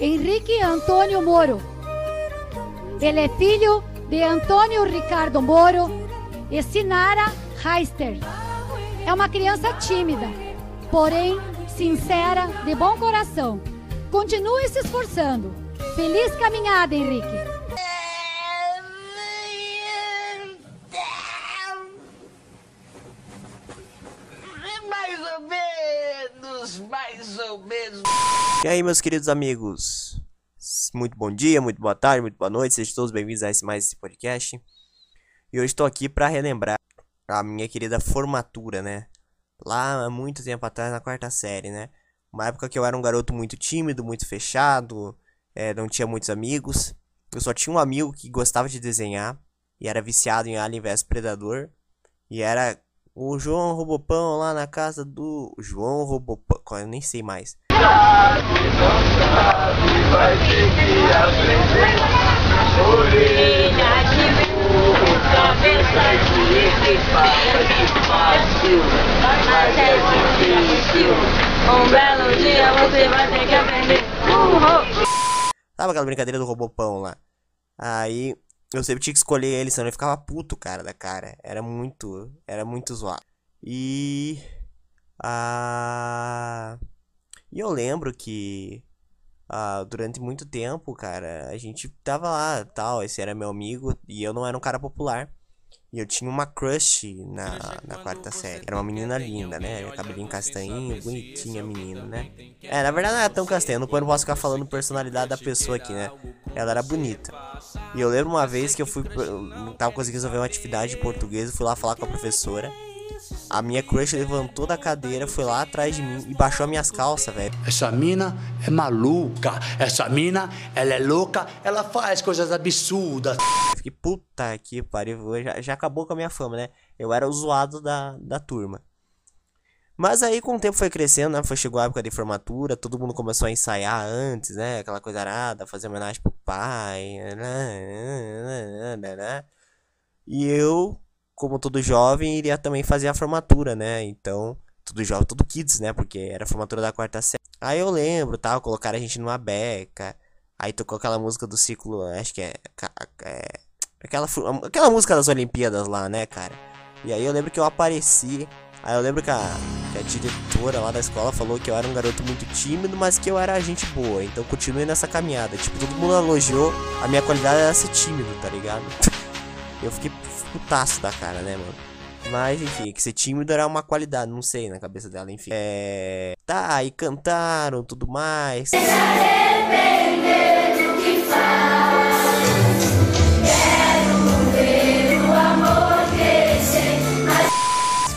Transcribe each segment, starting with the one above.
Henrique Antônio Moro. Ele é filho de Antônio Ricardo Moro e Sinara Heister. É uma criança tímida, porém sincera, de bom coração. Continue se esforçando. Feliz caminhada, Henrique. Mais ou menos, mais ou menos. E aí, meus queridos amigos? Muito bom dia, muito boa tarde, muito boa noite. Sejam todos bem-vindos a esse, mais esse podcast. E hoje estou aqui para relembrar a minha querida formatura, né? Lá há muito tempo atrás, na quarta série, né? Uma época que eu era um garoto muito tímido, muito fechado, é, não tinha muitos amigos. Eu só tinha um amigo que gostava de desenhar e era viciado em Alien vs Predador. E era o João Robopão lá na casa do João Robopão, eu nem sei mais. Sabe aquela brincadeira do Robopão lá? Aí eu sempre tinha que escolher ele, senão ele ficava puto, cara, da cara. Era muito, era muito zoado. E ah, e eu lembro que ah, durante muito tempo, cara, a gente tava lá, tal, esse era meu amigo e eu não era um cara popular. E eu tinha uma crush na, na quarta série. Era uma menina linda, né? Cabelinho castanho, bonitinha menina, né? É, na verdade não era tão castanha. Não posso ficar falando personalidade da pessoa aqui, né? Ela era bonita. E eu lembro uma vez que eu fui. Não tava conseguindo resolver uma atividade de português. Fui lá falar com a professora. A minha crush levantou da cadeira, foi lá atrás de mim e baixou as minhas calças, velho. Essa mina é maluca. Essa mina, ela é louca. Ela faz coisas absurdas. Fiquei, puta que pariu. Já, já acabou com a minha fama, né? Eu era o zoado da, da turma. Mas aí, com o tempo foi crescendo, né? Foi, chegou a época de formatura, todo mundo começou a ensaiar antes, né? Aquela coisa arada, fazer homenagem pro pai. Né? E eu como todo jovem, iria também fazer a formatura, né? Então, tudo jovem, tudo kids, né? Porque era a formatura da quarta série. Aí eu lembro, tal, colocaram a gente numa beca. Aí tocou aquela música do ciclo, acho que é, é aquela, aquela música das Olimpíadas lá, né, cara? E aí eu lembro que eu apareci. Aí eu lembro que a, que a diretora lá da escola falou que eu era um garoto muito tímido, mas que eu era gente boa. Então continue nessa caminhada. Tipo, todo mundo elogiou. A minha qualidade era ser tímido, tá ligado? eu fiquei putaço da cara, né, mano? Mas, enfim, que ser tímido era uma qualidade, não sei, na cabeça dela, enfim. É. Tá, e cantaram tudo mais.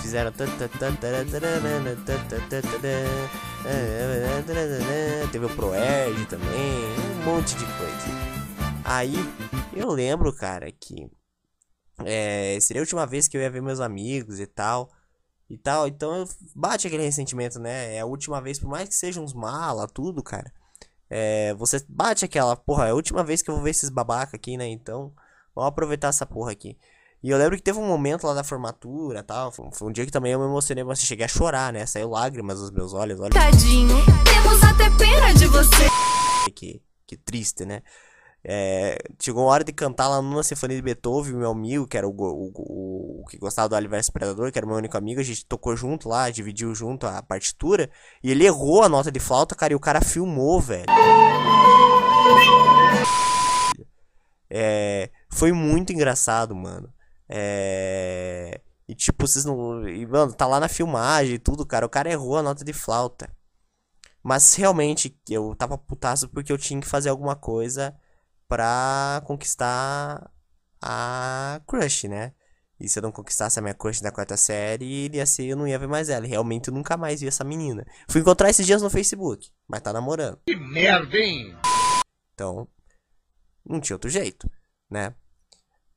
Fizeram. Teve o Proerd também, um monte de coisa. Aí, eu lembro, cara, que é, seria a última vez que eu ia ver meus amigos e tal. E tal, então bate aquele ressentimento, né? É a última vez, por mais que sejam uns mala, tudo, cara. É, você bate aquela, porra, é a última vez que eu vou ver esses babaca aqui, né? Então, vamos aproveitar essa porra aqui. E eu lembro que teve um momento lá da formatura tal. Foi, um dia que também eu me emocionei, mas cheguei a chorar, né? Saiu lágrimas dos meus olhos. Olha. Tadinho, temos até pena de você. Que, que triste, né? É, chegou a hora de cantar lá numa Sinfonia de Beethoven, meu amigo, que era o, o, o, o que gostava do Alien Predador, que era meu único amigo, a gente tocou junto lá, dividiu junto a partitura, e ele errou a nota de flauta, cara, e o cara filmou, velho. É, foi muito engraçado, mano. É, e tipo, vocês não. E, mano, tá lá na filmagem e tudo, cara. O cara errou a nota de flauta. Mas realmente, eu tava putaço porque eu tinha que fazer alguma coisa pra conquistar a crush, né? E se eu não conquistasse a minha crush da quarta série, ia ser, eu não ia ver mais ela. Realmente eu nunca mais vi essa menina. Fui encontrar esses dias no Facebook, mas tá namorando. Que merda, hein? Então, não tinha outro jeito, né?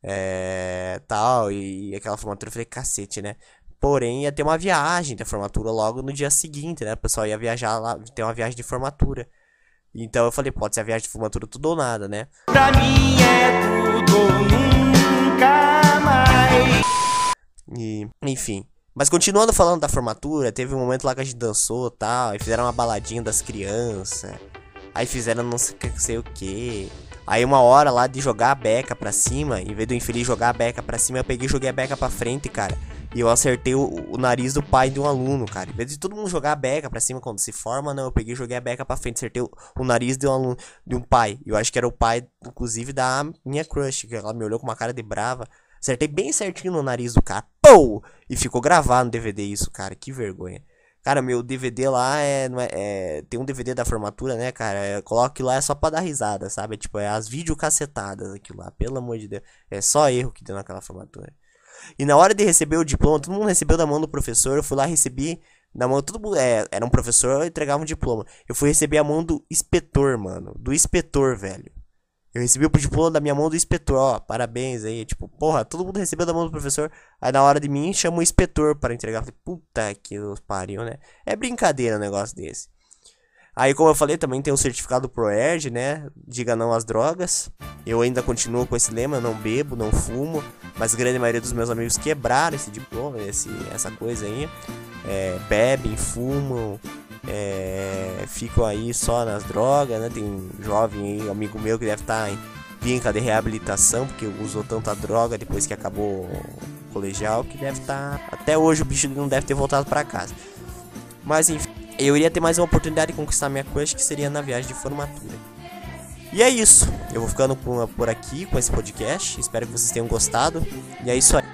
É. Tal, e, e aquela formatura eu falei, cacete, né? Porém, ia ter uma viagem da formatura logo no dia seguinte, né? O pessoal ia viajar lá, ter uma viagem de formatura. Então eu falei, pode ser a viagem de formatura tudo ou nada, né? Pra mim é tudo ou nunca mais. E, enfim. Mas continuando falando da formatura, teve um momento lá que a gente dançou tal, e fizeram uma baladinha das crianças. Aí fizeram não sei, sei o que. Aí uma hora lá de jogar a beca pra cima, em vez do infeliz jogar a beca pra cima, eu peguei e joguei a beca pra frente, cara. E eu acertei o, o nariz do pai de um aluno, cara. Em vez de todo mundo jogar a beca pra cima quando se forma, não. Eu peguei e joguei a beca pra frente. Acertei o, o nariz de um aluno, de um pai. Eu acho que era o pai, inclusive, da minha crush, que ela me olhou com uma cara de brava. Acertei bem certinho no nariz do cara. Pou! E ficou gravado no DVD isso, cara. Que vergonha. Cara, meu DVD lá é, é, é- Tem um DVD da formatura, né, cara? É, coloca aquilo lá é só pra dar risada, sabe? Tipo, é as videocacetadas aquilo lá, pelo amor de Deus. É só erro que deu naquela formatura. E na hora de receber o diploma, todo mundo recebeu da mão do professor. Eu fui lá recebi da mão. Todo mundo. É, era um professor, entregava um diploma. Eu fui receber a mão do inspetor, mano. Do inspetor, velho. Eu recebi o diploma da minha mão do inspetor, ó, parabéns aí. Tipo, porra, todo mundo recebeu da mão do professor. Aí na hora de mim, chama o inspetor para entregar. Falei, puta que pariu, né? É brincadeira um negócio desse. Aí, como eu falei, também tem o certificado ProErd, né? Diga não às drogas. Eu ainda continuo com esse lema, não bebo, não fumo. Mas a grande maioria dos meus amigos quebraram esse diploma, esse, essa coisa aí. É, bebem, fumam, é, ficam aí só nas drogas, né? Tem um jovem aí, amigo meu, que deve estar em clínica de reabilitação, porque usou tanta droga depois que acabou o colegial, que deve estar... Até hoje o bicho não deve ter voltado para casa. Mas enfim, eu iria ter mais uma oportunidade de conquistar minha crush, que seria na viagem de formatura. E é isso. Eu vou ficando por aqui com esse podcast. Espero que vocês tenham gostado. E é isso aí.